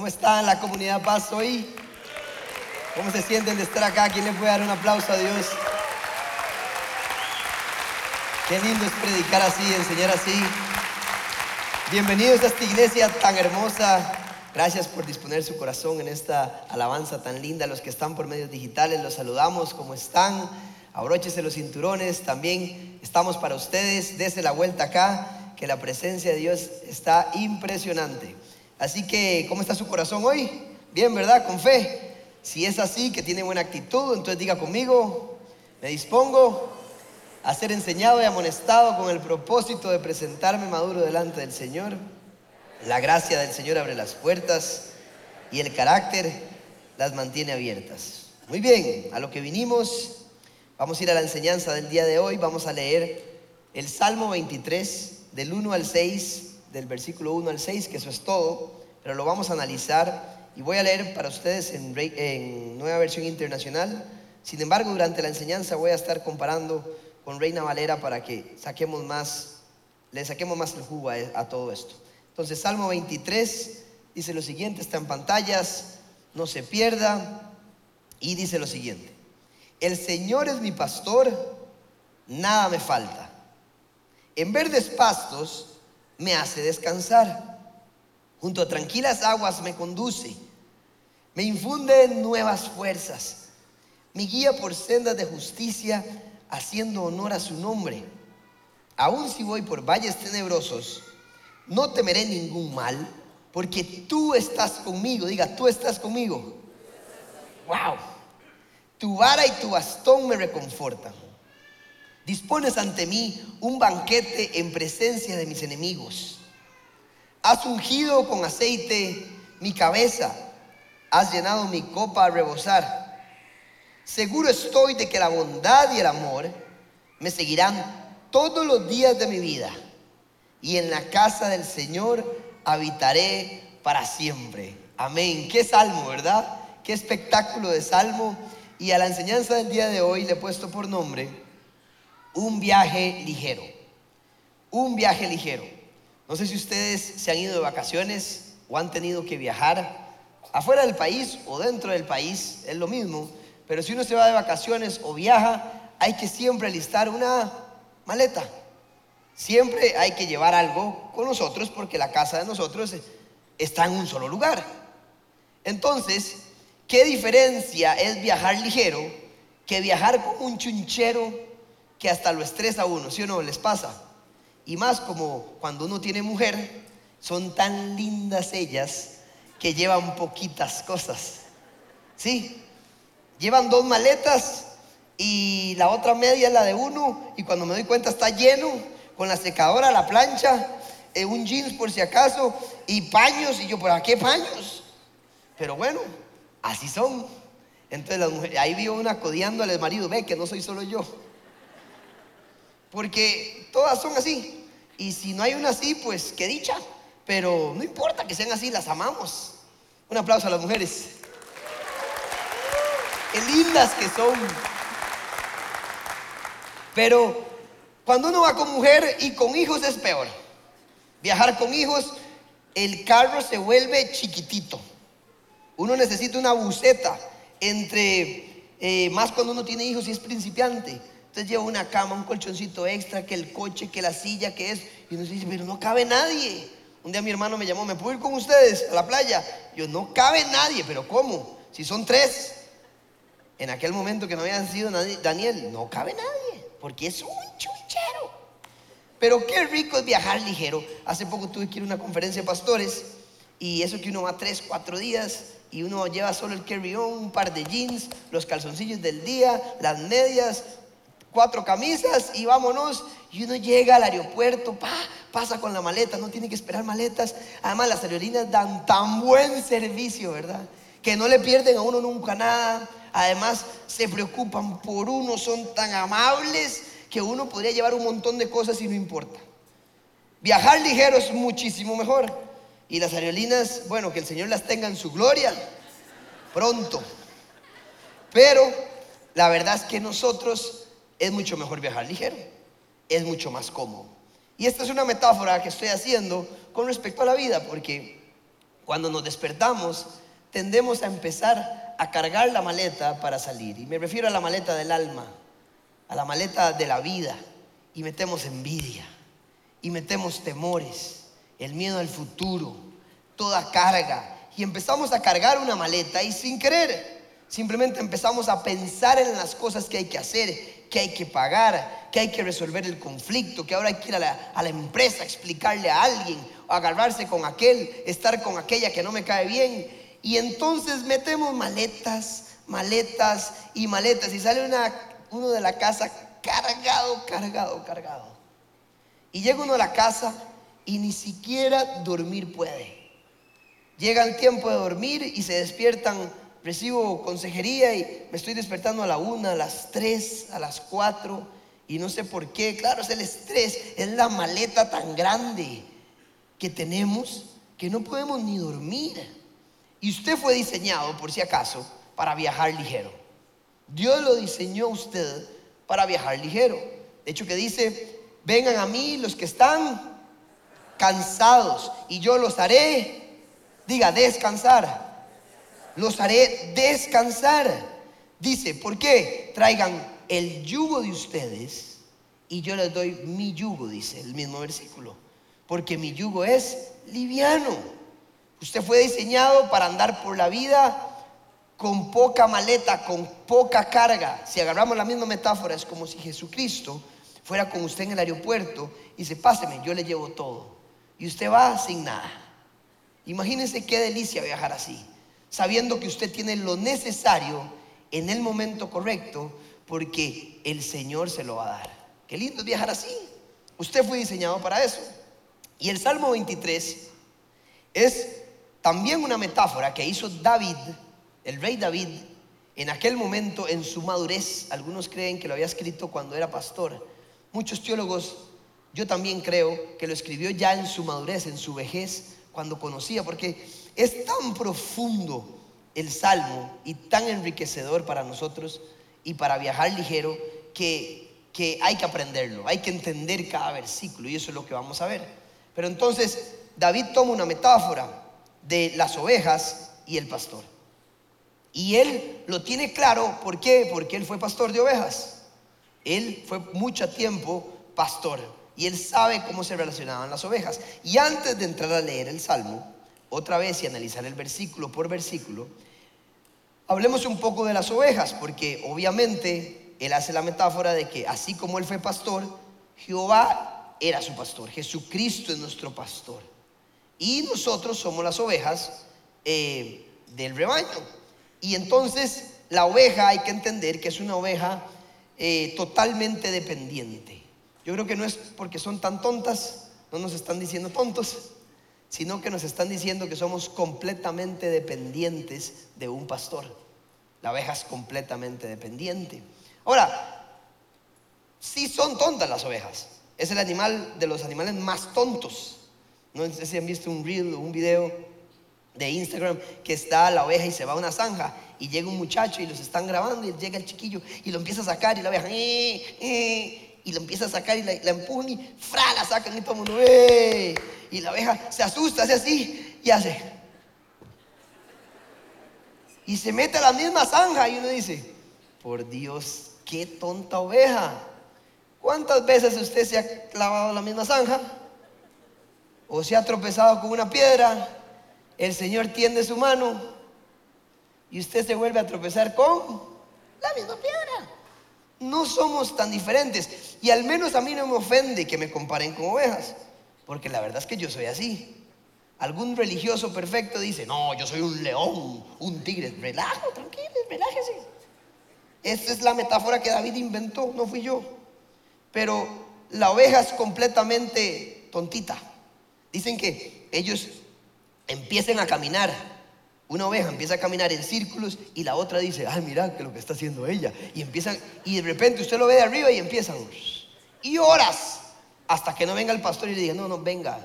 ¿Cómo está la comunidad Paz hoy? ¿Cómo se sienten de estar acá? ¿Quién le puede dar un aplauso a Dios? Qué lindo es predicar así, enseñar así. Bienvenidos a esta iglesia tan hermosa. Gracias por disponer su corazón en esta alabanza tan linda. Los que están por medios digitales, los saludamos. ¿Cómo están? Abróchese los cinturones. También estamos para ustedes. Dese la vuelta acá, que la presencia de Dios está impresionante. Así que, ¿cómo está su corazón hoy? Bien, ¿verdad? Con fe. Si es así, que tiene buena actitud, entonces diga conmigo, me dispongo a ser enseñado y amonestado con el propósito de presentarme maduro delante del Señor. La gracia del Señor abre las puertas y el carácter las mantiene abiertas. Muy bien, a lo que vinimos, vamos a ir a la enseñanza del día de hoy, vamos a leer el Salmo 23 del 1 al 6 del versículo 1 al 6, que eso es todo, pero lo vamos a analizar y voy a leer para ustedes en, en nueva versión internacional. Sin embargo, durante la enseñanza voy a estar comparando con Reina Valera para que saquemos más, le saquemos más el jugo a, a todo esto. Entonces, Salmo 23 dice lo siguiente, está en pantallas, no se pierda, y dice lo siguiente, el Señor es mi pastor, nada me falta. En verdes pastos me hace descansar. Junto a tranquilas aguas me conduce. Me infunde nuevas fuerzas. Me guía por sendas de justicia, haciendo honor a su nombre. Aun si voy por valles tenebrosos, no temeré ningún mal, porque tú estás conmigo. Diga, tú estás conmigo. Wow. Tu vara y tu bastón me reconfortan. Dispones ante mí un banquete en presencia de mis enemigos. Has ungido con aceite mi cabeza. Has llenado mi copa a rebosar. Seguro estoy de que la bondad y el amor me seguirán todos los días de mi vida. Y en la casa del Señor habitaré para siempre. Amén. Qué salmo, ¿verdad? Qué espectáculo de salmo. Y a la enseñanza del día de hoy le he puesto por nombre un viaje ligero. Un viaje ligero. No sé si ustedes se han ido de vacaciones o han tenido que viajar afuera del país o dentro del país, es lo mismo. Pero si uno se va de vacaciones o viaja, hay que siempre alistar una maleta. Siempre hay que llevar algo con nosotros porque la casa de nosotros está en un solo lugar. Entonces, ¿qué diferencia es viajar ligero que viajar con un chunchero que hasta lo estresa a uno, ¿sí o no? Les pasa. Y más como cuando uno tiene mujer, son tan lindas ellas que llevan poquitas cosas. ¿Sí? Llevan dos maletas y la otra media es la de uno y cuando me doy cuenta está lleno con la secadora, la plancha, eh, un jeans por si acaso y paños y yo, ¿para qué paños? Pero bueno, así son. Entonces las mujeres, ahí vio una codiándole al marido, ve que no soy solo yo. Porque todas son así. Y si no hay una así, pues qué dicha. Pero no importa que sean así, las amamos. Un aplauso a las mujeres. Qué lindas que son. Pero cuando uno va con mujer y con hijos es peor. Viajar con hijos, el carro se vuelve chiquitito. Uno necesita una buceta entre, eh, más cuando uno tiene hijos y es principiante entonces lleva una cama, un colchoncito extra, que el coche, que la silla, que es. Y uno dice, pero no cabe nadie. Un día mi hermano me llamó, ¿me puedo ir con ustedes a la playa? Yo, no cabe nadie, pero ¿cómo? Si son tres. En aquel momento que no había sido Daniel, no cabe nadie, porque es un chunchero. Pero qué rico es viajar ligero. Hace poco tuve que ir a una conferencia de pastores y eso que uno va tres, cuatro días y uno lleva solo el carry-on, un par de jeans, los calzoncillos del día, las medias, cuatro camisas y vámonos. Y uno llega al aeropuerto, pa, pasa con la maleta, no tiene que esperar maletas. Además, las aerolíneas dan tan buen servicio, ¿verdad? Que no le pierden a uno nunca nada. Además, se preocupan por uno, son tan amables que uno podría llevar un montón de cosas y no importa. Viajar ligero es muchísimo mejor. Y las aerolíneas, bueno, que el Señor las tenga en su gloria pronto. Pero la verdad es que nosotros es mucho mejor viajar ligero, es mucho más cómodo. Y esta es una metáfora que estoy haciendo con respecto a la vida, porque cuando nos despertamos, tendemos a empezar a cargar la maleta para salir. Y me refiero a la maleta del alma, a la maleta de la vida. Y metemos envidia, y metemos temores, el miedo al futuro, toda carga. Y empezamos a cargar una maleta y sin querer, simplemente empezamos a pensar en las cosas que hay que hacer, que hay que pagar, que hay que resolver el conflicto, que ahora hay que ir a la, a la empresa, explicarle a alguien, agarrarse con aquel, estar con aquella que no me cae bien. Y entonces metemos maletas, maletas y maletas. Y sale uno de la casa cargado, cargado, cargado. Y llega uno a la casa y ni siquiera dormir puede. Llega el tiempo de dormir y se despiertan, recibo consejería y me estoy despertando a la una, a las tres, a las cuatro y no sé por qué. Claro, es el estrés, es la maleta tan grande que tenemos que no podemos ni dormir. Y usted fue diseñado, por si acaso, para viajar ligero. Dios lo diseñó a usted para viajar ligero. De hecho que dice, vengan a mí los que están cansados y yo los haré, diga, descansar. Los haré descansar. Dice, ¿por qué? Traigan el yugo de ustedes y yo les doy mi yugo, dice el mismo versículo. Porque mi yugo es liviano. Usted fue diseñado para andar por la vida con poca maleta, con poca carga. Si agarramos la misma metáfora, es como si Jesucristo fuera con usted en el aeropuerto y dice, páseme, yo le llevo todo. Y usted va sin nada. Imagínense qué delicia viajar así, sabiendo que usted tiene lo necesario en el momento correcto, porque el Señor se lo va a dar. Qué lindo viajar así. Usted fue diseñado para eso. Y el Salmo 23 es también una metáfora que hizo David el rey David, en aquel momento, en su madurez, algunos creen que lo había escrito cuando era pastor. Muchos teólogos, yo también creo que lo escribió ya en su madurez, en su vejez, cuando conocía, porque es tan profundo el salmo y tan enriquecedor para nosotros y para viajar ligero que, que hay que aprenderlo, hay que entender cada versículo y eso es lo que vamos a ver. Pero entonces David toma una metáfora de las ovejas y el pastor. Y él lo tiene claro, ¿por qué? Porque él fue pastor de ovejas. Él fue mucho tiempo pastor y él sabe cómo se relacionaban las ovejas. Y antes de entrar a leer el Salmo, otra vez y analizar el versículo por versículo, hablemos un poco de las ovejas, porque obviamente él hace la metáfora de que así como él fue pastor, Jehová era su pastor, Jesucristo es nuestro pastor. Y nosotros somos las ovejas eh, del rebaño. Y entonces la oveja hay que entender que es una oveja eh, totalmente dependiente. Yo creo que no es porque son tan tontas, no nos están diciendo tontos, sino que nos están diciendo que somos completamente dependientes de un pastor. La oveja es completamente dependiente. Ahora, sí son tontas las ovejas. Es el animal de los animales más tontos. No sé si han visto un reel o un video de Instagram que está la oveja y se va a una zanja y llega un muchacho y los están grabando y llega el chiquillo y lo empieza a sacar y la oveja eh, eh", y lo empieza a sacar y la, empujan y fra la sacan y todo el mundo eh", y la oveja se asusta, hace así y hace y se mete a la misma zanja y uno dice por Dios qué tonta oveja ¿cuántas veces usted se ha clavado la misma zanja? o se ha tropezado con una piedra el Señor tiende su mano y usted se vuelve a tropezar con la misma piedra. No somos tan diferentes. Y al menos a mí no me ofende que me comparen con ovejas, porque la verdad es que yo soy así. Algún religioso perfecto dice, no, yo soy un león, un tigre. Relajo, tranquilo, relájese. Esta es la metáfora que David inventó, no fui yo. Pero la oveja es completamente tontita. Dicen que ellos empiecen a caminar. Una oveja empieza a caminar en círculos y la otra dice, ay, mira que lo que está haciendo ella. Y empiezan, y de repente usted lo ve de arriba y empiezan. Y horas hasta que no venga el pastor y le diga, no, no, venga.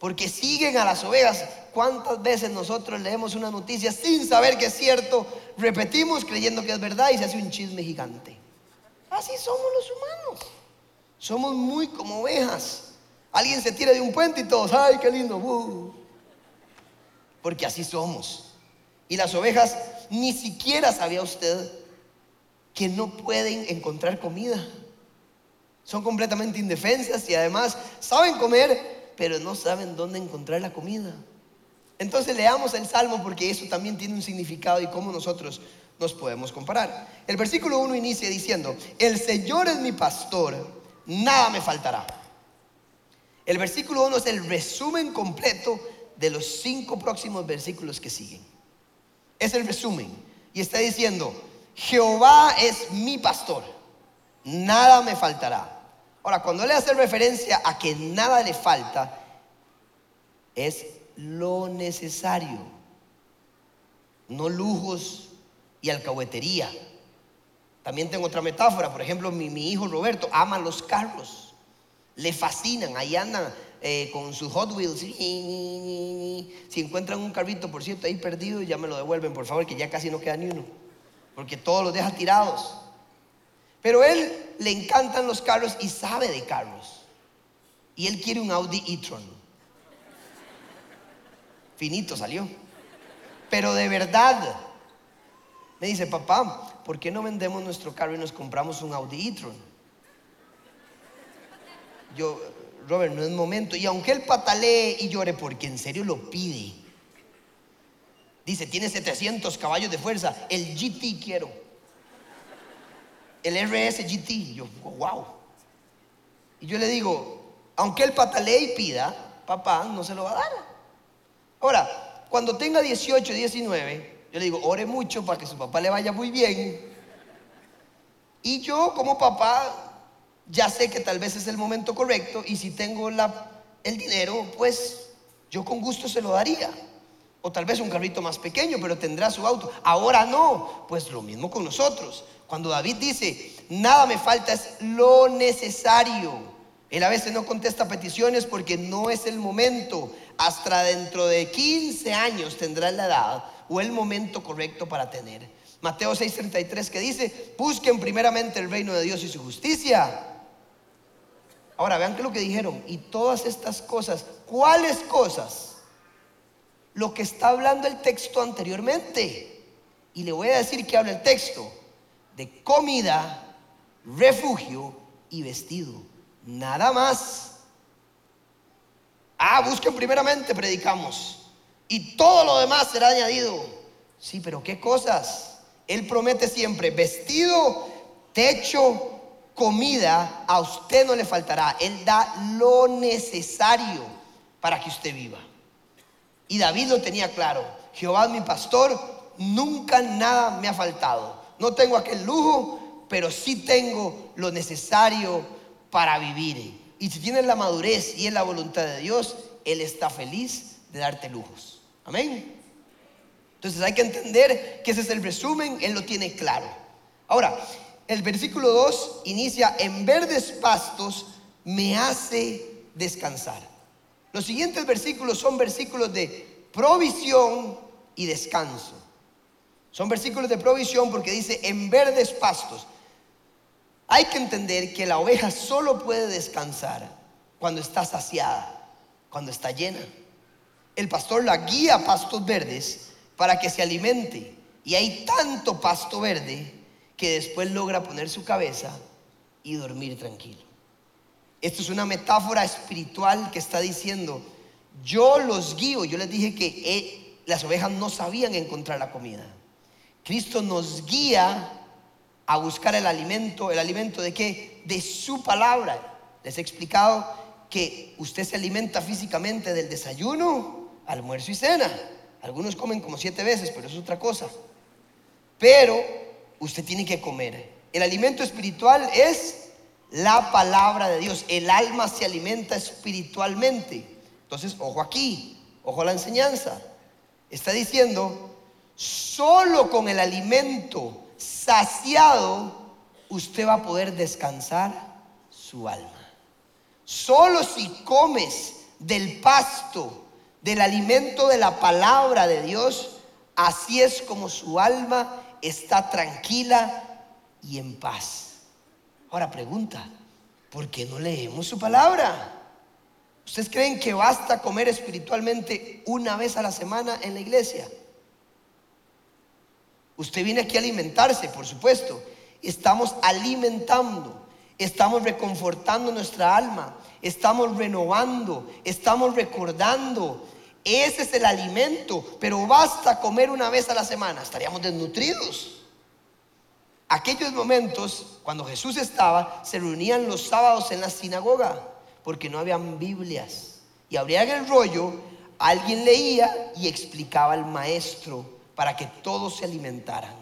Porque siguen a las ovejas. ¿Cuántas veces nosotros leemos una noticia sin saber que es cierto? Repetimos creyendo que es verdad y se hace un chisme gigante. Así somos los humanos. Somos muy como ovejas. Alguien se tira de un puente y todos, ay, qué lindo. Porque así somos. Y las ovejas, ni siquiera sabía usted que no pueden encontrar comida. Son completamente indefensas y además saben comer, pero no saben dónde encontrar la comida. Entonces leamos el Salmo porque eso también tiene un significado y cómo nosotros nos podemos comparar. El versículo 1 inicia diciendo, el Señor es mi pastor, nada me faltará. El versículo 1 es el resumen completo de los cinco próximos versículos que siguen. Es el resumen. Y está diciendo, Jehová es mi pastor, nada me faltará. Ahora, cuando le hace referencia a que nada le falta, es lo necesario, no lujos y alcahuetería. También tengo otra metáfora, por ejemplo, mi, hijo Roberto ama los carros, le fascinan, ahí andan eh, con sus Hot Wheels. Si encuentran un carrito, por cierto, ahí perdido, ya me lo devuelven, por favor, que ya casi no queda ni uno, porque todos los deja tirados. Pero él le encantan los carros y sabe de carros. Y él quiere un Audi e-tron. Finito salió. Pero de verdad, me dice, papá, ¿por qué no vendemos nuestro carro y nos compramos un Audi e-tron? Yo, Robert, no es momento. Y aunque él patalee y llore porque en serio lo pide, dice, tiene 700 caballos de fuerza, el GT quiero. El RS GT. Yo, wow. Y yo le digo, aunque él patalee y pida, papá no se lo va a dar. Ahora, cuando tenga 18, 19, yo le digo, ore mucho para que su papá le vaya muy bien. Y yo como papá ya sé que tal vez es el momento correcto y si tengo el dinero, pues yo con gusto se lo daría. O tal vez un carrito más pequeño, pero tendrá su auto. Ahora no, pues lo mismo con nosotros. Cuando David dice, nada me falta, es lo necesario. Él a veces no contesta peticiones porque no es el momento. Hasta dentro de 15 años tendrá la edad o el momento correcto para tener. Mateo 6:33 que dice, busquen primeramente el reino de Dios y su justicia. Ahora vean que lo que dijeron, y todas estas cosas, ¿cuáles cosas? Lo que está hablando el texto anteriormente. Y le voy a decir que habla el texto de comida, refugio y vestido. Nada más. Ah, busquen primeramente, predicamos y todo lo demás será añadido. Sí, pero ¿qué cosas? Él promete siempre vestido, techo, comida, a usted no le faltará. Él da lo necesario para que usted viva. Y David lo tenía claro. Jehová mi pastor, nunca nada me ha faltado. No tengo aquel lujo, pero sí tengo lo necesario para vivir. Y si tienes la madurez y es la voluntad de Dios, Él está feliz de darte lujos. Amén. Entonces hay que entender que ese es el resumen, Él lo tiene claro. Ahora, el versículo 2 inicia, en verdes pastos me hace descansar. Los siguientes versículos son versículos de provisión y descanso. Son versículos de provisión porque dice, en verdes pastos. Hay que entender que la oveja solo puede descansar cuando está saciada, cuando está llena el pastor la guía a pastos verdes para que se alimente. Y hay tanto pasto verde que después logra poner su cabeza y dormir tranquilo. Esto es una metáfora espiritual que está diciendo, yo los guío, yo les dije que eh, las ovejas no sabían encontrar la comida. Cristo nos guía a buscar el alimento, el alimento de qué? De su palabra. Les he explicado que usted se alimenta físicamente del desayuno, almuerzo y cena. Algunos comen como siete veces, pero eso es otra cosa. Pero usted tiene que comer. El alimento espiritual es la palabra de Dios. El alma se alimenta espiritualmente. Entonces, ojo aquí, ojo a la enseñanza. Está diciendo, solo con el alimento saciado, usted va a poder descansar su alma. Solo si comes del pasto del alimento de la palabra de Dios, así es como su alma está tranquila y en paz. Ahora pregunta, ¿por qué no leemos su palabra? ¿Ustedes creen que basta comer espiritualmente una vez a la semana en la iglesia? Usted viene aquí a alimentarse, por supuesto. Estamos alimentando, estamos reconfortando nuestra alma, estamos renovando, estamos recordando. Ese es el alimento, pero basta comer una vez a la semana, estaríamos desnutridos. Aquellos momentos, cuando Jesús estaba, se reunían los sábados en la sinagoga porque no habían Biblias. Y abrían el rollo, alguien leía y explicaba al maestro para que todos se alimentaran.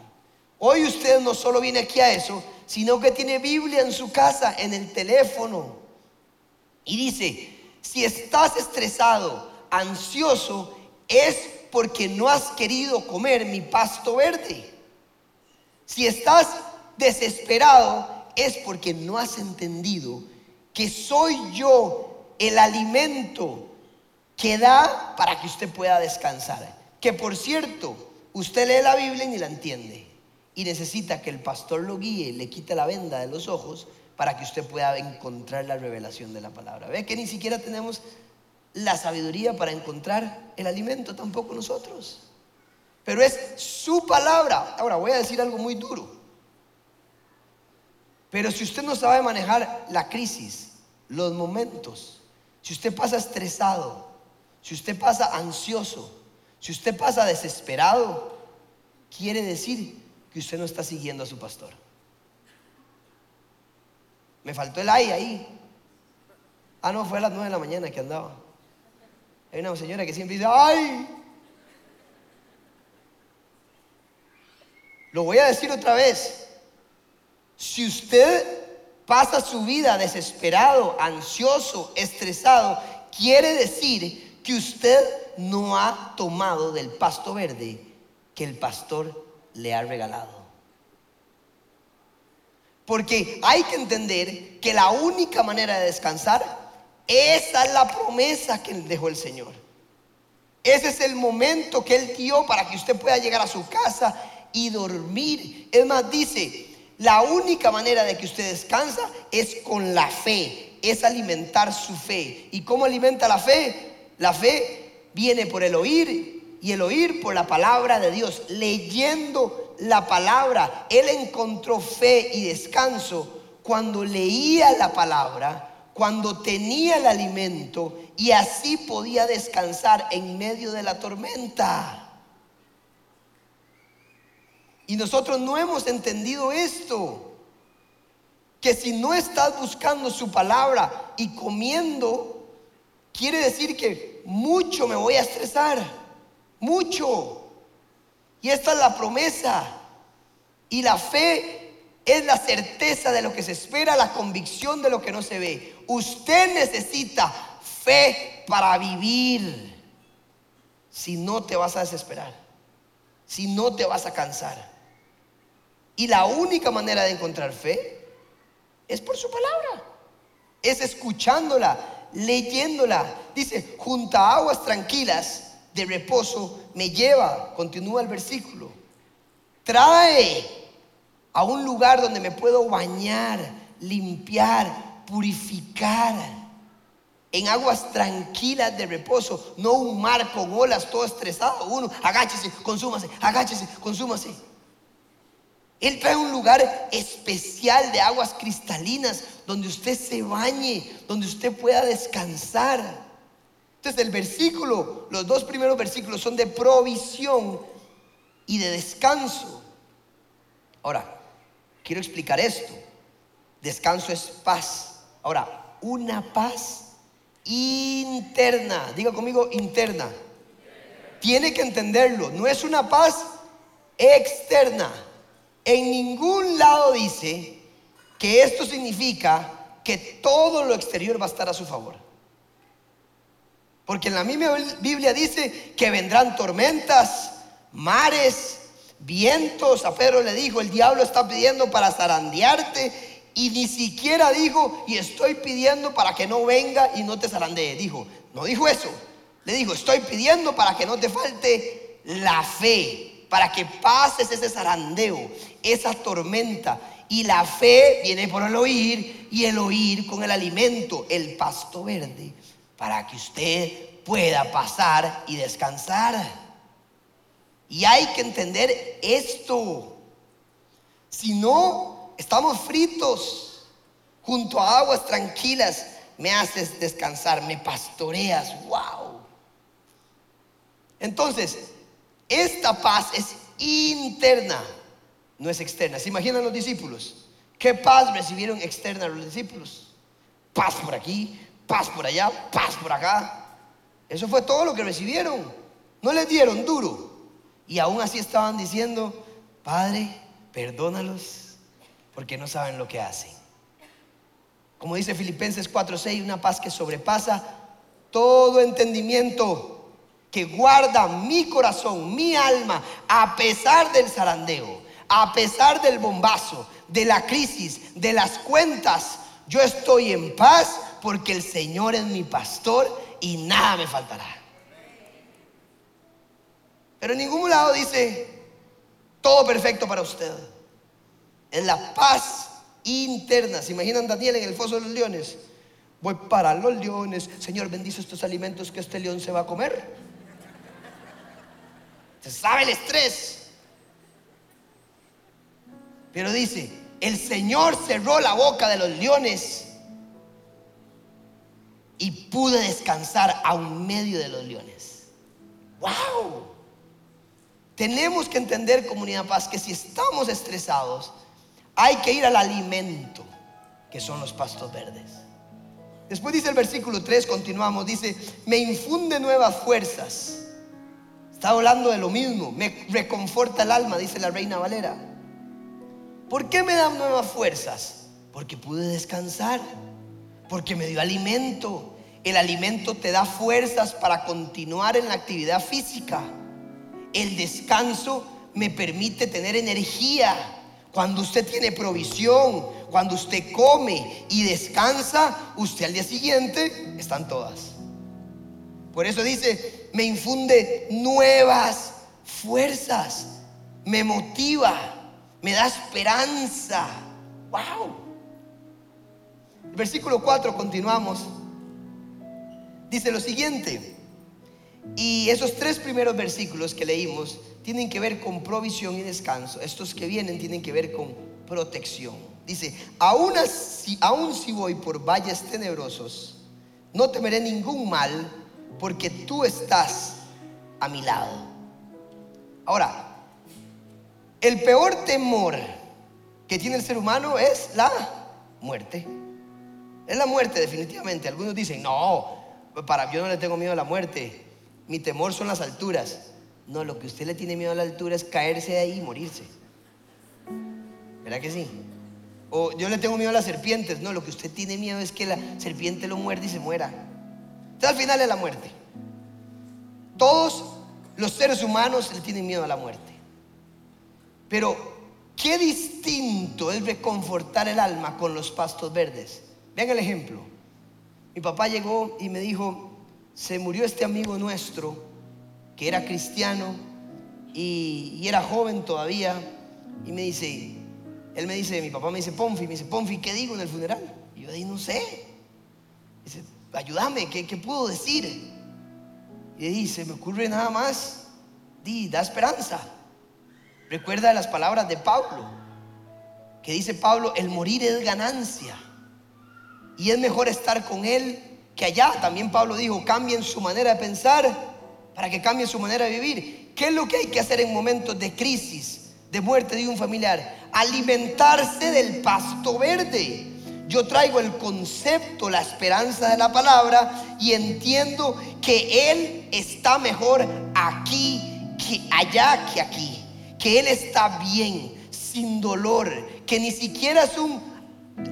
Hoy usted no solo viene aquí a eso, sino que tiene Biblia en su casa, en el teléfono. Y dice, si estás estresado, ansioso, es porque no has querido comer mi pasto verde. Si estás desesperado, es porque no has entendido que soy yo el alimento que da para que usted pueda descansar. Que por cierto, usted lee la Biblia y ni la entiende. Y necesita que el pastor lo guíe, le quite la venda de los ojos para que usted pueda encontrar la revelación de la palabra. Ve que ni siquiera tenemos la sabiduría para encontrar el alimento, tampoco nosotros. Pero es su palabra. Ahora voy a decir algo muy duro. Pero si usted no sabe manejar la crisis, los momentos, si usted pasa estresado, si usted pasa ansioso, si usted pasa desesperado, quiere decir que usted no está siguiendo a su pastor. Me faltó el ay ahí. Ah, no, fue a las nueve de la mañana que andaba. Hay una señora que siempre dice, ¡ay! Lo voy a decir otra vez. Si usted pasa su vida desesperado, ansioso, estresado, quiere decir que usted no ha tomado del pasto verde que el pastor le ha regalado. Porque hay que entender que la única manera de descansar, esa es la promesa que dejó el Señor. Ese es el momento que Él dio para que usted pueda llegar a su casa y dormir. Es más, dice, la única manera de que usted descansa es con la fe, es alimentar su fe. ¿Y cómo alimenta la fe? La fe viene por el oír y el oír por la palabra de Dios, leyendo la palabra. Él encontró fe y descanso cuando leía la palabra, cuando tenía el alimento y así podía descansar en medio de la tormenta. Y nosotros no hemos entendido esto. Que si no estás buscando su palabra y comiendo, quiere decir que mucho me voy a estresar. Mucho. Y esta es la promesa. Y la fe es la certeza de lo que se espera, la convicción de lo que no se ve. Usted necesita fe para vivir. Si no te vas a desesperar. Si no te vas a cansar. Y la única manera de encontrar fe es por su palabra. Es escuchándola, leyéndola. Dice, junto a aguas tranquilas de reposo me lleva, continúa el versículo. Trae a un lugar donde me puedo bañar, limpiar, purificar. En aguas tranquilas de reposo, no un mar con olas todo estresado. Uno, agáchese, consúmase, agáchese, consúmase. Él trae un lugar especial de aguas cristalinas donde usted se bañe, donde usted pueda descansar. Entonces el versículo, los dos primeros versículos son de provisión y de descanso. Ahora, quiero explicar esto. Descanso es paz. Ahora, una paz interna. Diga conmigo, interna. Tiene que entenderlo. No es una paz externa. En ningún lado dice que esto significa que todo lo exterior va a estar a su favor. Porque en la misma Biblia dice que vendrán tormentas, mares, vientos. A Pedro le dijo, el diablo está pidiendo para zarandearte. Y ni siquiera dijo, y estoy pidiendo para que no venga y no te zarandee. Dijo, no dijo eso. Le dijo, estoy pidiendo para que no te falte la fe para que pases ese zarandeo, esa tormenta. Y la fe viene por el oír y el oír con el alimento, el pasto verde. para que usted pueda pasar y descansar. Y hay que entender esto. Si no, estamos fritos junto a aguas tranquilas. Me haces descansar, me pastoreas. ¡Wow! Entonces, esta paz es interna, no es externa. ¿Se imaginan los discípulos? ¿Qué paz recibieron externa los discípulos? Paz por aquí, paz por allá, paz por acá. Eso fue todo lo que recibieron. No les dieron duro. Y aún así estaban diciendo, Padre, perdónalos porque no saben lo que hacen. Como dice Filipenses 4:6, una paz que sobrepasa todo entendimiento, que guarda mi corazón, mi alma, a pesar del zarandeo, a pesar del bombazo, de la crisis, de las cuentas. Yo estoy en paz porque el Señor es mi pastor y nada me faltará. Pero en ningún lado dice todo perfecto para usted. Es la paz interna. ¿Se imaginan Daniel en el foso de los leones? Voy para los leones. Señor, bendice estos alimentos que este león se va a comer. Se sabe el estrés. Pero dice, el Señor cerró la boca de los leones y pude descansar a un medio de los leones. ¡Wow! Tenemos que entender, comunidad paz, que si estamos estresados, hay que ir al alimento, que son los pastos verdes. Después dice el versículo 3, continuamos, dice, me infunde nuevas fuerzas. Está hablando de lo mismo, me reconforta el alma, dice la reina Valera. ¿Por qué me dan nuevas fuerzas? Porque pude descansar porque me dio alimento. El alimento te da fuerzas para continuar en la actividad física. El descanso me permite tener energía. Cuando usted tiene provisión, cuando usted come y descansa, usted al día siguiente están todas. Por eso dice, me infunde nuevas fuerzas, me motiva, me da esperanza. ¡Wow! Versículo 4, continuamos. Dice lo siguiente. Y esos tres primeros versículos que leímos tienen que ver con provisión y descanso. Estos que vienen tienen que ver con protección. Dice, aún, aún si voy por valles tenebrosos, no temeré ningún mal porque tú estás a mi lado. Ahora, el peor temor que tiene el ser humano es la muerte. Es la muerte definitivamente. Algunos dicen, no, para yo no le tengo miedo a la muerte. Mi temor son las alturas. No, lo que usted le tiene miedo a la altura es caerse de ahí y morirse. ¿Verdad que sí? O yo le tengo miedo a las serpientes. No, lo que usted tiene miedo es que la serpiente lo muerde y se muera. Entonces al final es la muerte. Todos los seres humanos le tienen miedo a la muerte. Pero qué distinto es reconfortar el alma con los pastos verdes. Vean el ejemplo. Mi papá llegó y me dijo, se murió este amigo nuestro que era cristiano y, era joven todavía. Y me dice, él me dice, mi papá me dice, Ponfi, me dice, Ponfi, ¿qué digo en el funeral? Y yo ahí no sé. Dice, ayúdame, ¿qué, puedo decir? Y dice, me ocurre nada más, di, da esperanza. Recuerda las palabras de Pablo, que dice Pablo, el morir es ganancia y es mejor estar con Él que allá. También Pablo dijo, cambien su manera de pensar para que cambien su manera de vivir. ¿Qué es lo que hay que hacer en momentos de crisis, de muerte de un familiar? Alimentarse del pasto verde. Yo traigo el concepto, la esperanza de la palabra y entiendo que Él está mejor aquí que allá que aquí. Que Él está bien, sin dolor, que ni siquiera es un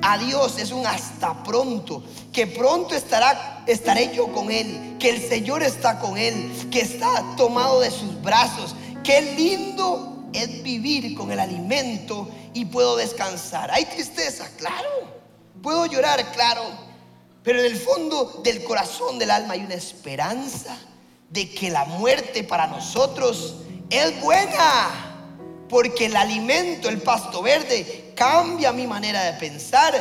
Adiós es un hasta pronto, que pronto estará, estaré yo con Él, que el Señor está con Él, que está tomado de sus brazos. Qué lindo es vivir con el alimento y puedo descansar. Hay tristeza, claro. Puedo llorar, claro. Pero en el fondo del corazón del alma hay una esperanza de que la muerte para nosotros es buena. Porque el alimento, el pasto verde, cambia mi manera de pensar.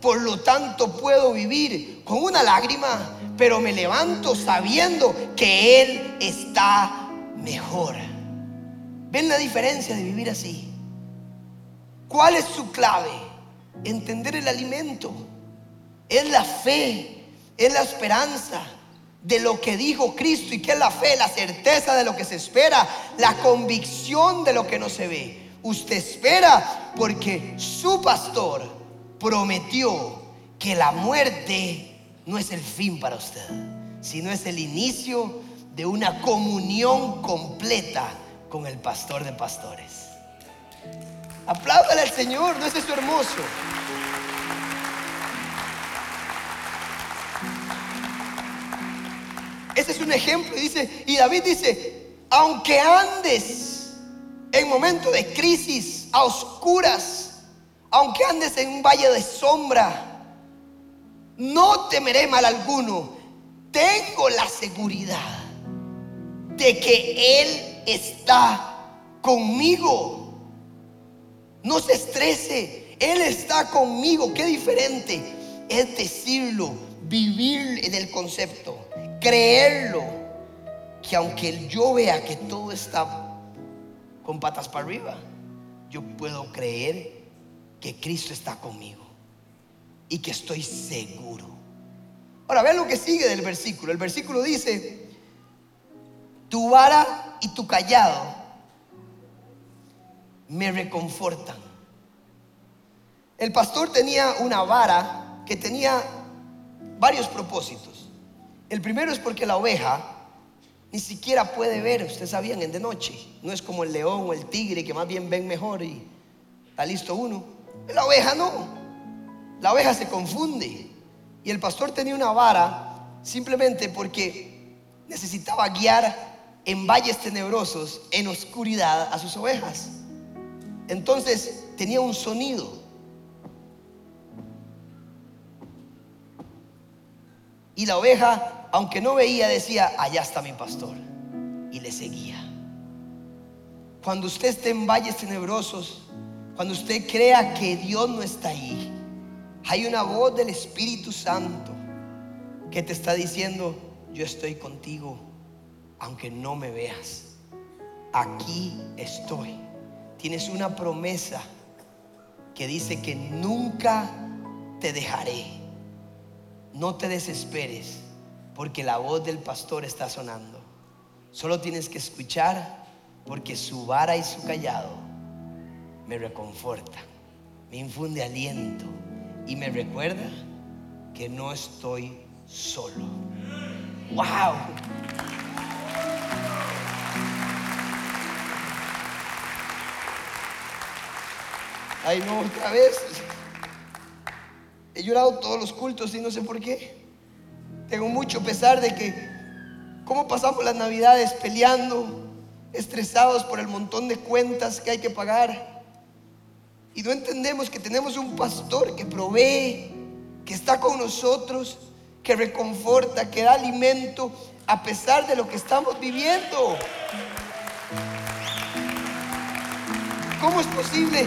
Por lo tanto, puedo vivir con una lágrima, pero me levanto sabiendo que Él está mejor. ¿Ven la diferencia de vivir así? ¿Cuál es su clave? Entender el alimento. Es la fe, es la esperanza de lo que dijo Cristo. ¿Y que es la fe? La certeza de lo que se espera, la convicción de lo que no se ve. Usted espera porque su pastor prometió que la muerte no es el fin para usted, sino es el inicio de una comunión completa con el pastor de pastores. Apláudale al Señor, ¿no es eso hermoso? Ese es un ejemplo. Dice, y David dice, aunque andes en momento de crisis, a oscuras, aunque andes en un valle de sombra, no temeré mal alguno. Tengo la seguridad de que Él está conmigo. No se estrese. Él está conmigo. Qué diferente es decirlo, vivir en el concepto, creerlo. Que aunque yo vea que todo está con patas para arriba, yo puedo creer que Cristo está conmigo y que estoy seguro. Ahora, vean lo que sigue del versículo. El versículo dice, tu vara y tu callado me reconfortan. El pastor tenía una vara que tenía varios propósitos. El primero es porque la oveja ni siquiera puede ver, ustedes sabían, en de noche. No es como el león o el tigre que más bien ven mejor y está listo uno. La oveja no. La oveja se confunde. Y el pastor tenía una vara simplemente porque necesitaba guiar en valles tenebrosos, en oscuridad, a sus ovejas. Entonces tenía un sonido. Y la oveja, aunque no veía, decía, allá está mi pastor. Y le seguía. Cuando usted esté en valles tenebrosos, cuando usted crea que Dios no está ahí, hay una voz del Espíritu Santo que te está diciendo, yo estoy contigo, aunque no me veas. Aquí estoy tienes una promesa que dice que nunca te dejaré. No te desesperes porque la voz del pastor está sonando. Solo tienes que escuchar porque su vara y su callado me reconfortan, me infunde aliento y me recuerda que no estoy solo. ¡Wow! Ay, no, otra vez. He llorado todos los cultos y no sé por qué. Tengo mucho pesar de que, ¿cómo pasamos las navidades peleando, estresados por el montón de cuentas que hay que pagar? Y no entendemos que tenemos un pastor que provee, que está con nosotros, que reconforta, que da alimento a pesar de lo que estamos viviendo. ¿Cómo es posible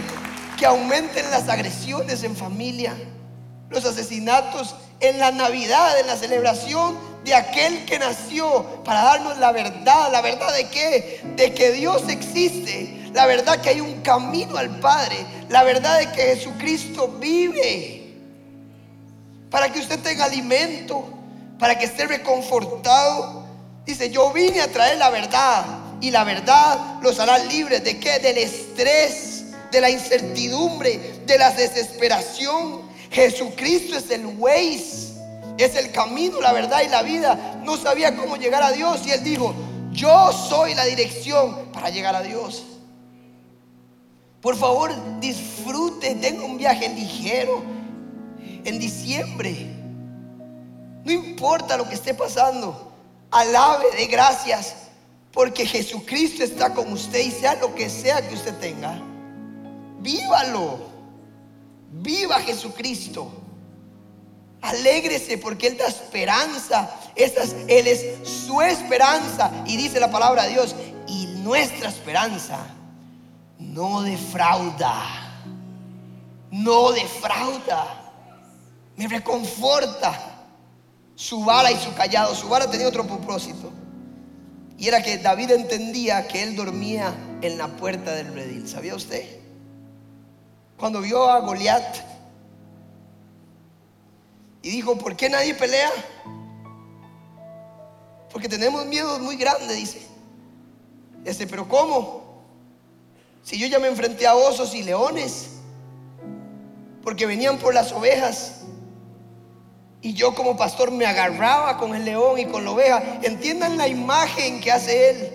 que aumenten las agresiones en familia, los asesinatos en la Navidad, en la celebración de aquel que nació para darnos la verdad. ¿La verdad de qué? De que Dios existe. La verdad que hay un camino al Padre. La verdad de que Jesucristo vive. Para que usted tenga alimento, para que esté reconfortado. Dice, yo vine a traer la verdad. Y la verdad los hará libres de qué? Del estrés de la incertidumbre, de la desesperación. Jesucristo es el Waze, es el camino, la verdad y la vida. No sabía cómo llegar a Dios y él dijo, yo soy la dirección para llegar a Dios. Por favor, disfrute, tenga un viaje ligero en diciembre. No importa lo que esté pasando, alabe de gracias porque Jesucristo está con usted y sea lo que sea que usted tenga vívalo. Viva Jesucristo. Alégrese porque Él da esperanza. él es su esperanza. Y dice la palabra de Dios. Y nuestra esperanza no defrauda. No defrauda. Me reconforta. su vara y su callado. Su vara tenía otro propósito. Y era que David entendía que él dormía en la puerta del redil. ¿Sabía usted? Cuando vio a Goliat y dijo, ¿por qué nadie pelea? Porque tenemos miedo muy grande, dice. Este, pero ¿cómo? Si yo ya me enfrenté a osos y leones, porque venían por las ovejas. Y yo como pastor me agarraba con el león y con la oveja. Entiendan la imagen que hace él.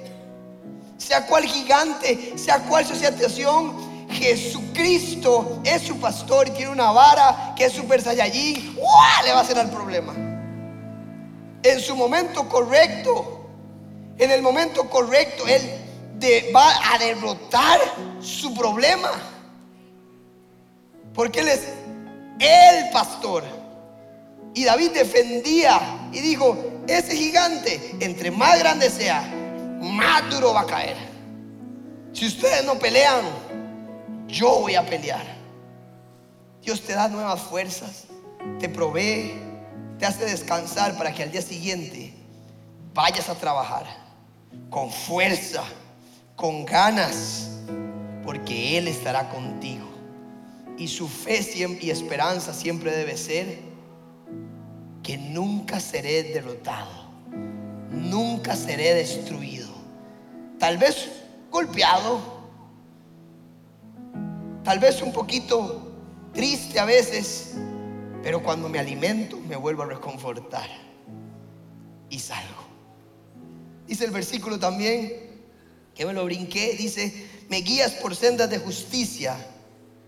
Sea cual gigante, sea cual situación, Jesucristo es su pastor y tiene una vara que es super saiyajin. Le va a hacer al problema. En su momento correcto, en el momento correcto, Él va a derrotar su problema. Porque Él es el pastor. Y David defendía y dijo, ese gigante, entre más grande sea, más duro va a caer. Si ustedes no pelean, yo voy a pelear. Dios te da nuevas fuerzas, te provee, te hace descansar para que al día siguiente vayas a trabajar con fuerza, con ganas, porque Él estará contigo. Y su fe y esperanza siempre debe ser que nunca seré derrotado, nunca seré destruido. Tal vez golpeado, tal vez un poquito triste a veces, pero cuando me alimento me vuelvo a reconfortar y salgo. Dice el versículo también, que me lo brinqué, dice, me guías por sendas de justicia,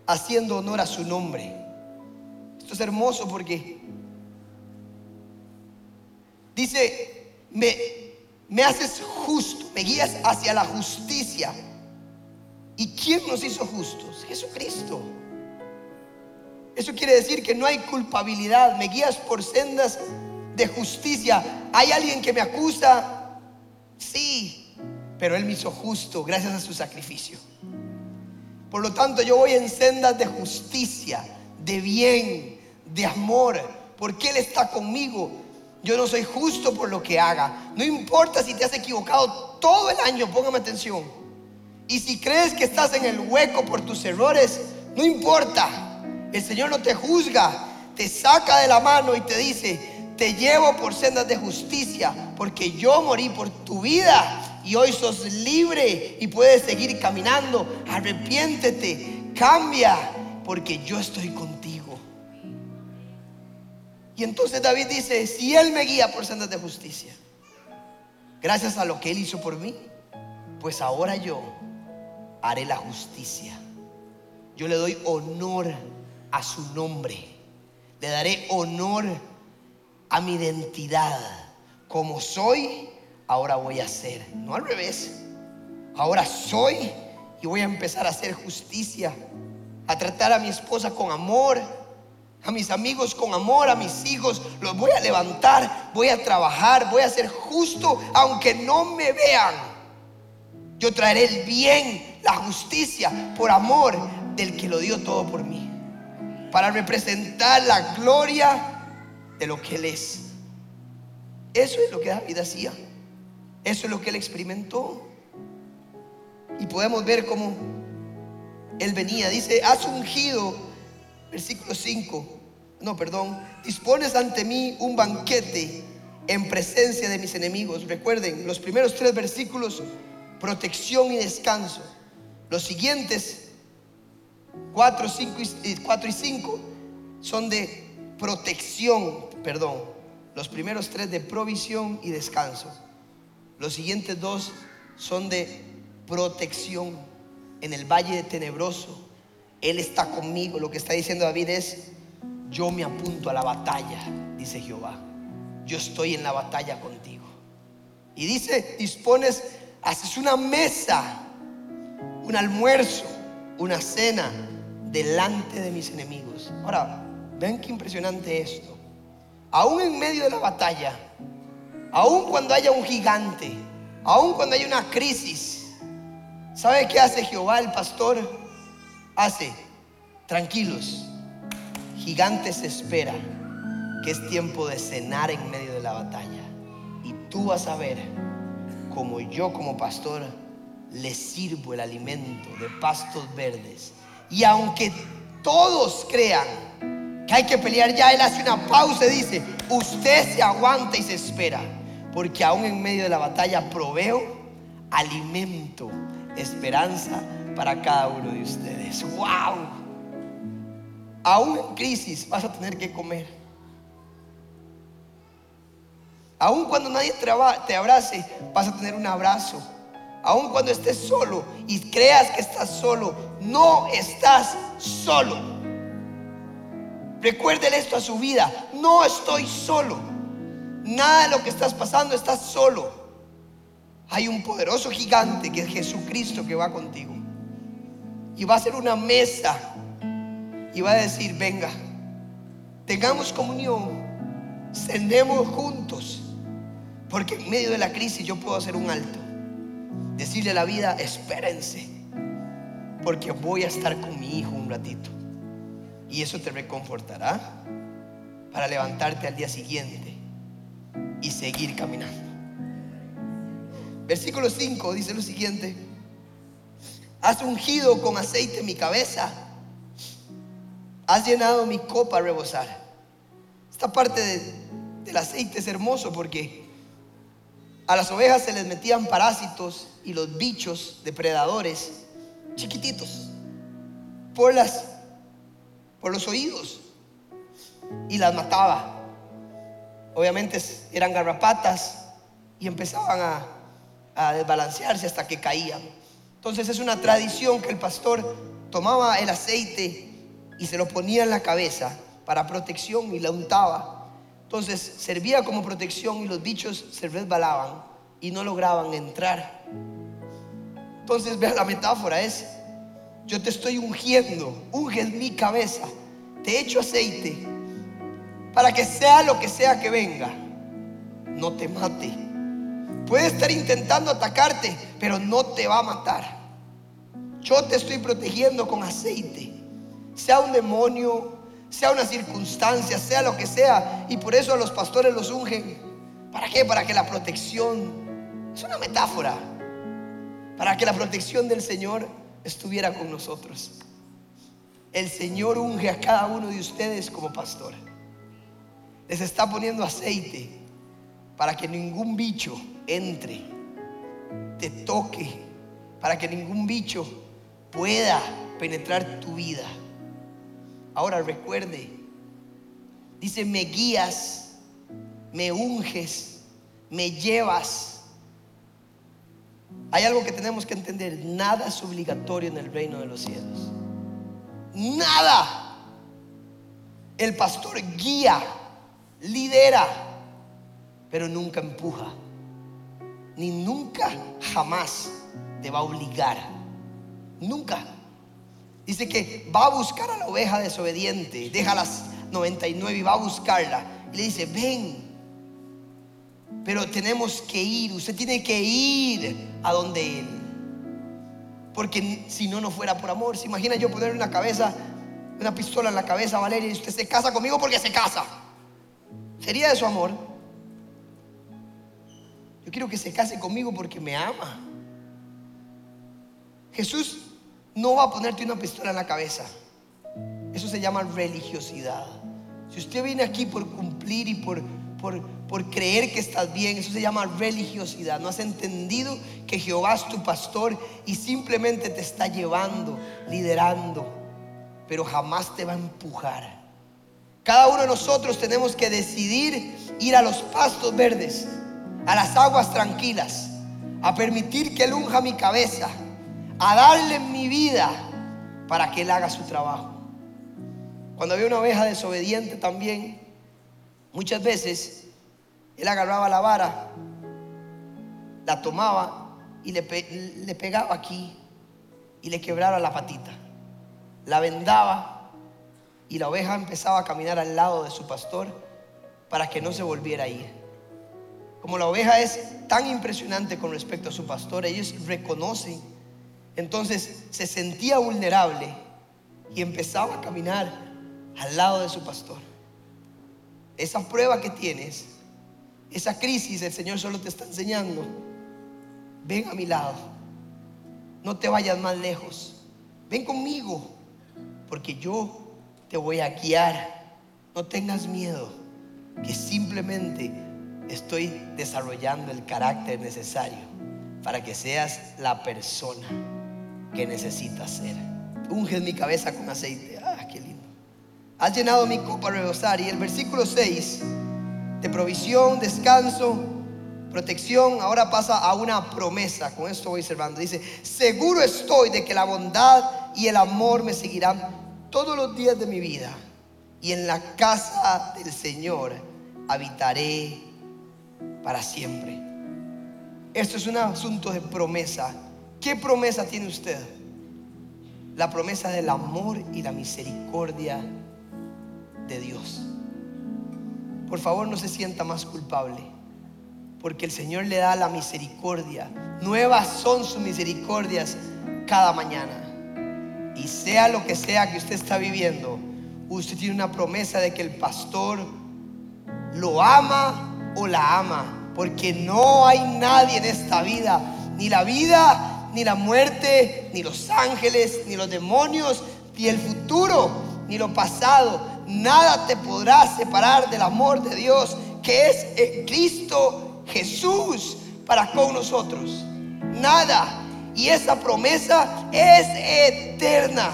haciendo honor a su nombre. Esto es hermoso porque Dice, me, me haces justo, me guías hacia la justicia. ¿Y quién nos hizo justos? Jesucristo. Eso quiere decir que no hay culpabilidad, me guías por sendas de justicia. ¿Hay alguien que me acusa? Sí, pero Él me hizo justo gracias a su sacrificio. Por lo tanto, yo voy en sendas de justicia, de bien, de amor, porque Él está conmigo. Yo no soy justo por lo que haga. No importa si te has equivocado todo el año, póngame atención. Y si crees que estás en el hueco por tus errores, no importa. El Señor no te juzga, te saca de la mano y te dice, te llevo por sendas de justicia, porque yo morí por tu vida y hoy sos libre y puedes seguir caminando. Arrepiéntete, cambia, porque yo estoy contigo. Y entonces David dice, si Él me guía por sendas de justicia, gracias a lo que Él hizo por mí, pues ahora yo haré la justicia. Yo le doy honor a su nombre. Le daré honor a mi identidad. Como soy, ahora voy a ser. No al revés. Ahora soy y voy a empezar a hacer justicia. A tratar a mi esposa con amor a mis amigos con amor, a mis hijos, los voy a levantar, voy a trabajar, voy a ser justo aunque no me vean. Yo traeré el bien, la justicia por amor del que lo dio todo por mí, para representar la gloria de lo que Él es. Eso es lo que David hacía, eso es lo que Él experimentó. Y podemos ver cómo Él venía, dice, has ungido Versículo 5. No, perdón. Dispones ante mí un banquete en presencia de mis enemigos. Recuerden, los primeros tres versículos, protección y descanso. Los siguientes, 4, 5 y, 4 y 5, son de protección, perdón. Los primeros tres de provisión y descanso. Los siguientes dos son de protección en el valle de tenebroso él está conmigo. Lo que está diciendo David es, yo me apunto a la batalla, dice Jehová. Yo estoy en la batalla contigo. Y dice, dispones, haces una mesa, un almuerzo, una cena delante de mis enemigos. Ahora, vean qué impresionante esto. Aún en medio de la batalla, aún cuando haya un gigante, aún cuando haya una crisis, ¿sabe qué hace Jehová el pastor? hace, tranquilos, gigantes espera que es tiempo de cenar en medio de la batalla. Y tú vas a ver como yo como pastor le sirvo el alimento de pastos verdes. Y aunque todos crean que hay que pelear ya, él hace una pausa y dice, usted se aguanta y se espera, porque aún en medio de la batalla proveo alimento, esperanza para cada uno de ustedes. ¡Wow! Aún en crisis vas a tener que comer. Aún cuando nadie te abrace, vas a tener un abrazo. Aún cuando estés solo y creas que estás solo, no estás solo. Recuérdele esto a su vida. No estoy solo. Nada de lo que estás pasando estás solo. Hay un poderoso gigante que es Jesucristo que va contigo. Y va a ser una mesa. Y va a decir, venga, tengamos comunión. Cenemos juntos. Porque en medio de la crisis yo puedo hacer un alto. Decirle a la vida, espérense. Porque voy a estar con mi hijo un ratito. Y eso te reconfortará para levantarte al día siguiente y seguir caminando. Versículo 5 dice lo siguiente. Has ungido con aceite mi cabeza. Has llenado mi copa a rebosar. Esta parte del aceite es hermoso porque a las ovejas se les metían parásitos y los bichos depredadores chiquititos por las por los oídos y las mataba. Obviamente eran garrapatas y empezaban a, a desbalancearse hasta que caían. Entonces es una tradición que el pastor tomaba el aceite y se lo ponía en la cabeza para protección y la untaba entonces servía como protección y los bichos se resbalaban y no lograban entrar. Entonces, vea la metáfora es, yo te estoy ungiendo, unges mi cabeza, te echo aceite para que sea lo que sea que venga, no te mate. Puede estar intentando atacarte, pero no te va a matar. Yo te estoy protegiendo con aceite. Sea un demonio, sea una circunstancia, sea lo que sea. Y por eso a los pastores los ungen. ¿Para qué? Para que la protección, es una metáfora, para que la protección del Señor estuviera con nosotros. El Señor unge a cada uno de ustedes como pastor. Les está poniendo aceite para que ningún bicho entre, te toque, para que ningún bicho pueda penetrar tu vida. Ahora recuerde, dice, me guías, me unges, me llevas. Hay algo que tenemos que entender, nada es obligatorio en el reino de los cielos. Nada. El pastor guía, lidera, pero nunca empuja. Ni nunca, jamás te va a obligar. Nunca. Dice que va a buscar a la oveja desobediente, deja las 99 y va a buscarla. Y le dice, ven, pero tenemos que ir, usted tiene que ir a donde Él. Porque si no, no fuera por amor. ¿Se imagina yo poner una cabeza, una pistola en la cabeza a Valeria y usted se casa conmigo porque se casa? ¿Sería de su amor? Yo quiero que se case conmigo porque me ama. Jesús no va a ponerte una pistola en la cabeza. Eso se llama religiosidad. Si usted viene aquí por cumplir y por, por, por, creer que estás bien, eso se llama religiosidad. No has entendido que Jehová es tu pastor y simplemente te está llevando, liderando, pero jamás te va a empujar. Cada uno de nosotros tenemos que decidir ir a los pastos verdes, a las aguas tranquilas, a permitir que Él unja mi cabeza a darle mi vida para que Él haga su trabajo. Cuando había una oveja desobediente también, muchas veces Él agarraba la vara, la tomaba y le, le pegaba aquí y le quebraba la patita. La vendaba y la oveja empezaba a caminar al lado de su pastor para que no se volviera a ir. Como la oveja es tan impresionante con respecto a su pastor, ellos reconocen entonces se sentía vulnerable y empezaba a caminar al lado de su pastor. esa prueba que tienes, esa crisis, el Señor solo te está enseñando. Ven a mi lado. No te vayas más lejos. Ven conmigo, porque yo te voy a guiar. No tengas miedo, que simplemente estoy desarrollando el carácter necesario para que seas la persona que necesitas ser. Unge mi cabeza con aceite. Ah, qué lindo. Has llenado mi copa a rebosar. Y el versículo 6 de provisión, descanso, protección, ahora pasa a una promesa. Con esto voy observando. Dice, seguro estoy de que la bondad y el amor me seguirán todos los días de mi vida. Y en la casa del Señor habitaré para siempre. Esto es un asunto de promesa. ¿Qué promesa tiene usted? La promesa del amor y la misericordia de Dios. Por favor, no se sienta más culpable, porque el Señor le da la misericordia. Nuevas son sus misericordias cada mañana. Y sea lo que sea que usted está viviendo, usted tiene una promesa de que el pastor lo ama o la ama, porque no hay nadie en esta vida, ni la vida, ni la muerte, ni los ángeles, ni los demonios, ni el futuro, ni lo pasado, nada te podrá separar del amor de Dios que es Cristo Jesús para con nosotros. Nada. Y esa promesa es eterna.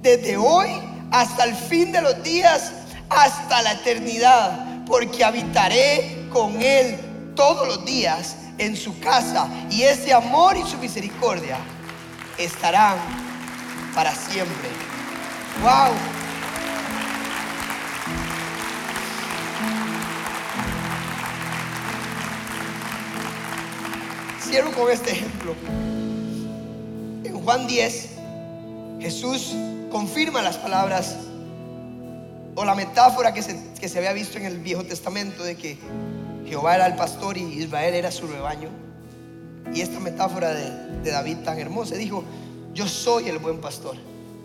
Desde hoy hasta el fin de los días, hasta la eternidad porque habitaré con Él todos los días en su casa y ese amor y su misericordia estarán para siempre. Wow. Cierro con este ejemplo. En Juan 10, Jesús confirma las palabras o la metáfora que se, que se había visto en el Viejo Testamento de que Jehová era el pastor y Israel era su rebaño. Y esta metáfora de, David tan hermosa dijo, yo soy el buen pastor.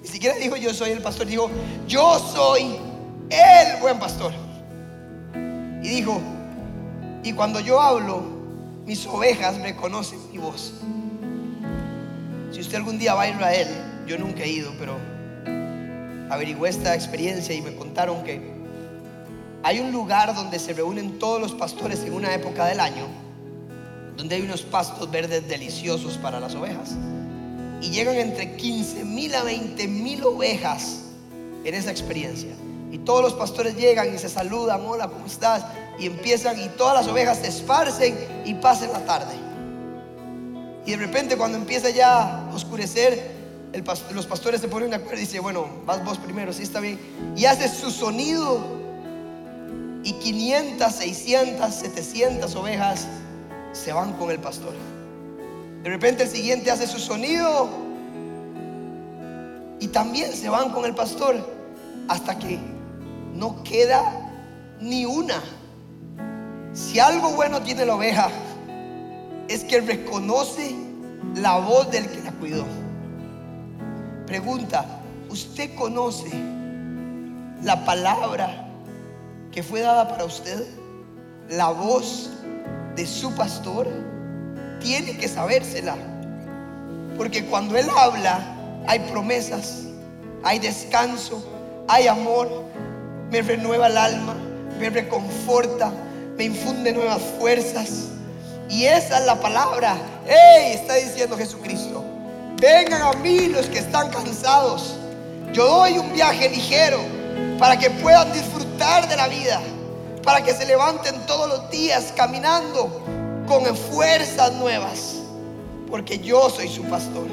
Ni siquiera dijo yo soy el pastor, dijo, yo soy el buen pastor. Y dijo, y cuando yo hablo, mis ovejas reconocen mi voz. Si usted algún día va a Israel, yo nunca he ido, pero averigué esta experiencia y me contaron que hay un lugar donde se reúnen todos los pastores en una época del año, donde hay unos pastos verdes deliciosos para las ovejas. Y llegan entre 15 mil a 20 mil ovejas en esa experiencia. Y todos los pastores llegan y se saludan, hola, ¿cómo estás? Y empiezan y todas las ovejas se esparcen y pasan la tarde. Y de repente cuando empieza ya a oscurecer, los pastores se ponen de acuerdo y dicen, bueno, vas vos primero, sí está bien. Y hace su sonido y 500, 600, 700 ovejas se van con el pastor. De repente el siguiente hace su sonido y también se van con el pastor hasta que no queda ni una. Si algo bueno tiene la oveja es que reconoce la voz del que la cuidó. Pregunta, ¿usted conoce la palabra que fue dada para usted? La voz de su pastor. Tiene que sabérsela. Porque cuando Él habla, hay promesas, hay descanso, hay amor, me renueva el alma, me reconforta, me infunde nuevas fuerzas. Y esa es la palabra. ¡Ey! Está diciendo Jesucristo. Vengan a mí los que están cansados. Yo doy un viaje ligero para que puedan disfrutar de la vida, para que se levanten todos los días caminando con fuerzas nuevas, porque yo soy su pastor.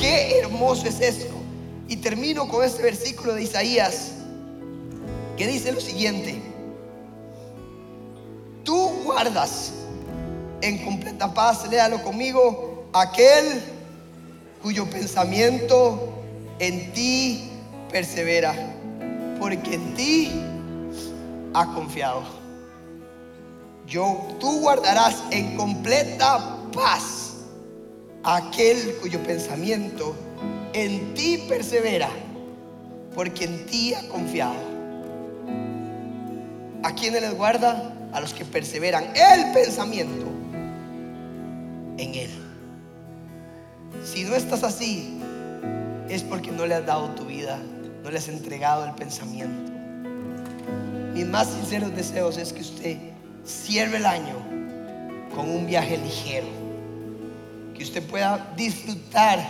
Qué hermoso es esto. Y termino con este versículo de Isaías que dice lo siguiente. Tú guardas en completa paz, léalo conmigo, aquel cuyo pensamiento en ti persevera, porque en ti ha confiado. Yo, tú guardarás en completa paz aquel cuyo pensamiento en ti persevera, porque en ti ha confiado. ¿A quiénes les guarda? A los que perseveran el pensamiento en Él. Si no estás así, es porque no le has dado tu vida, no le has entregado el pensamiento. Mis más sinceros deseos es que usted cierre el año con un viaje ligero, que usted pueda disfrutar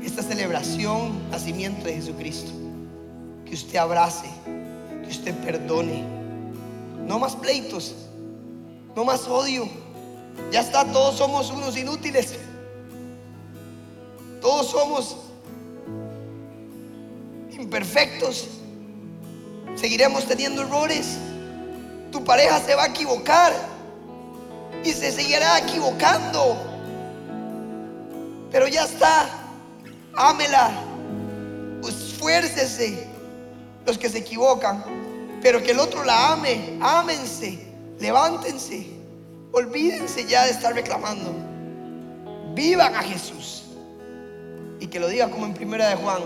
esta celebración, nacimiento de Jesucristo, que usted abrace, que usted perdone, no más pleitos, no más odio, ya está, todos somos unos inútiles, todos somos imperfectos. Seguiremos teniendo errores. Tu pareja se va a equivocar y se seguirá equivocando. Pero ya está. Ámela. Esfuércese los que se equivocan. Pero que el otro la ame. Ámense. Levántense. Olvídense ya de estar reclamando. Vivan a Jesús. Y que lo diga como en primera de Juan.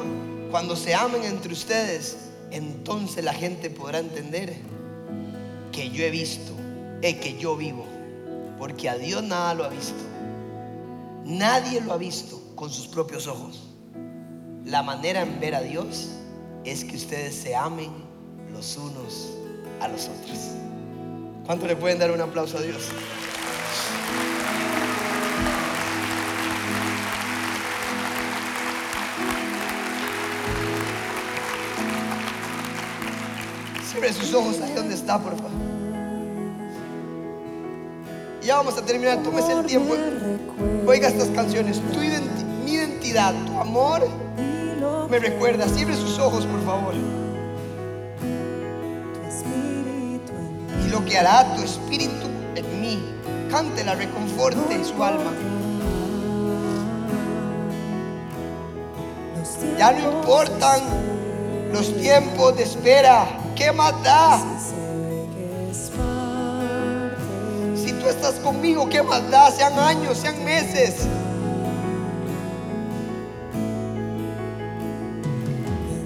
Cuando se amen entre ustedes, entonces la gente podrá entender que yo he visto, es que yo vivo, porque a Dios nada lo ha visto. Nadie lo ha visto con sus propios ojos. La manera en ver a Dios es que ustedes se amen los unos a los otros. ¿Cuánto le pueden dar un aplauso a Dios? Cierre sus ojos ahí donde está, por favor. Ya vamos a terminar. Tómese el tiempo. Oiga estas canciones. Tu identi- mi identidad, tu amor me recuerda. Cierre sus ojos, por favor. Y lo que hará tu espíritu en mí. Cántela, reconforte su alma. Ya no importan los tiempos de espera. ¿Qué más da? Si tú estás conmigo, ¿qué más da? Sean años, sean meses.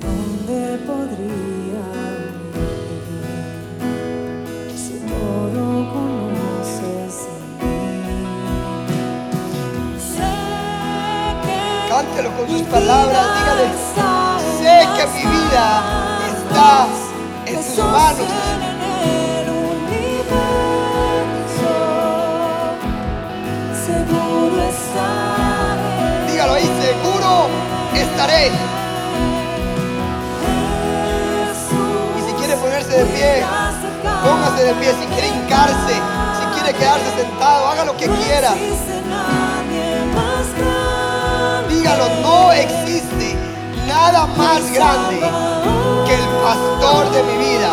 ¿Dónde podría si todo conoces Cántelo con sus palabras. Dígale, sé que mi vida está Dígalo ahí, seguro estaré. Y si quiere ponerse de pie, póngase de pie. Si quiere hincarse, si quiere quedarse sentado, haga lo que quiera. Dígalo, no existe nada más grande el pastor de mi vida,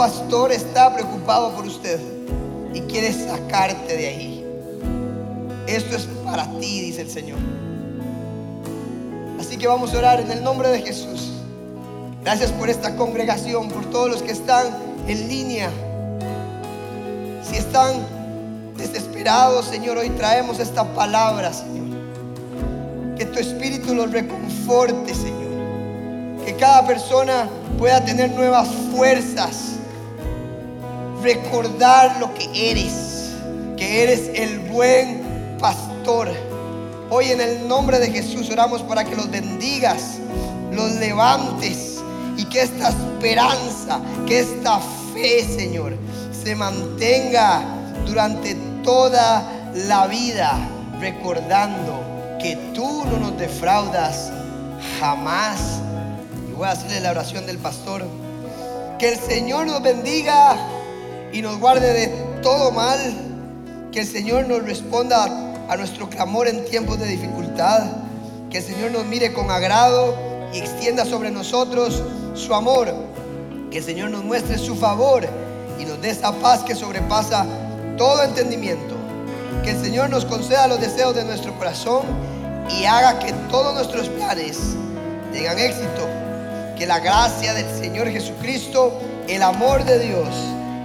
pastor está preocupado por usted y quiere sacarte de ahí. Esto es para ti, dice el Señor. Así que vamos a orar en el nombre de Jesús. Gracias por esta congregación, por todos los que están en línea. Si están desesperados, Señor, hoy traemos esta palabra, Señor. Que tu espíritu los reconforte, Señor. Que cada persona pueda tener nuevas fuerzas. Recordar lo que eres. Que eres el buen pastor. Hoy en el nombre de Jesús oramos para que los bendigas, los levantes y que esta esperanza, que esta fe, Señor, se mantenga durante toda la vida, recordando que tú no nos defraudas jamás. Y voy a hacerle la oración del pastor. Que el Señor nos bendiga y nos guarde de todo mal. Que el Señor nos responda a nuestro clamor en tiempos de dificultad. Que el Señor nos mire con agrado y extienda sobre nosotros su amor. Que el Señor nos muestre su favor y nos dé esa paz que sobrepasa todo entendimiento. Que el Señor nos conceda los deseos de nuestro corazón y haga que todos nuestros planes tengan éxito. Que la gracia del Señor Jesucristo, el amor de Dios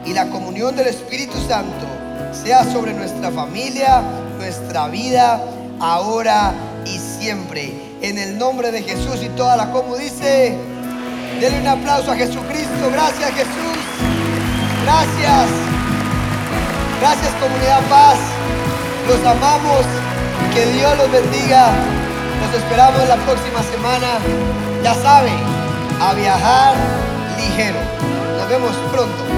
y la comunión del Espíritu Santo sea sobre nuestra familia, nuestra vida, ahora y siempre. En el nombre de Jesús y toda la como dice, denle un aplauso a Jesucristo. Gracias Jesús. Gracias. Gracias comunidad paz. Los amamos. Que Dios los bendiga. Nos esperamos la próxima semana. Ya saben, a viajar ligero. Nos vemos pronto.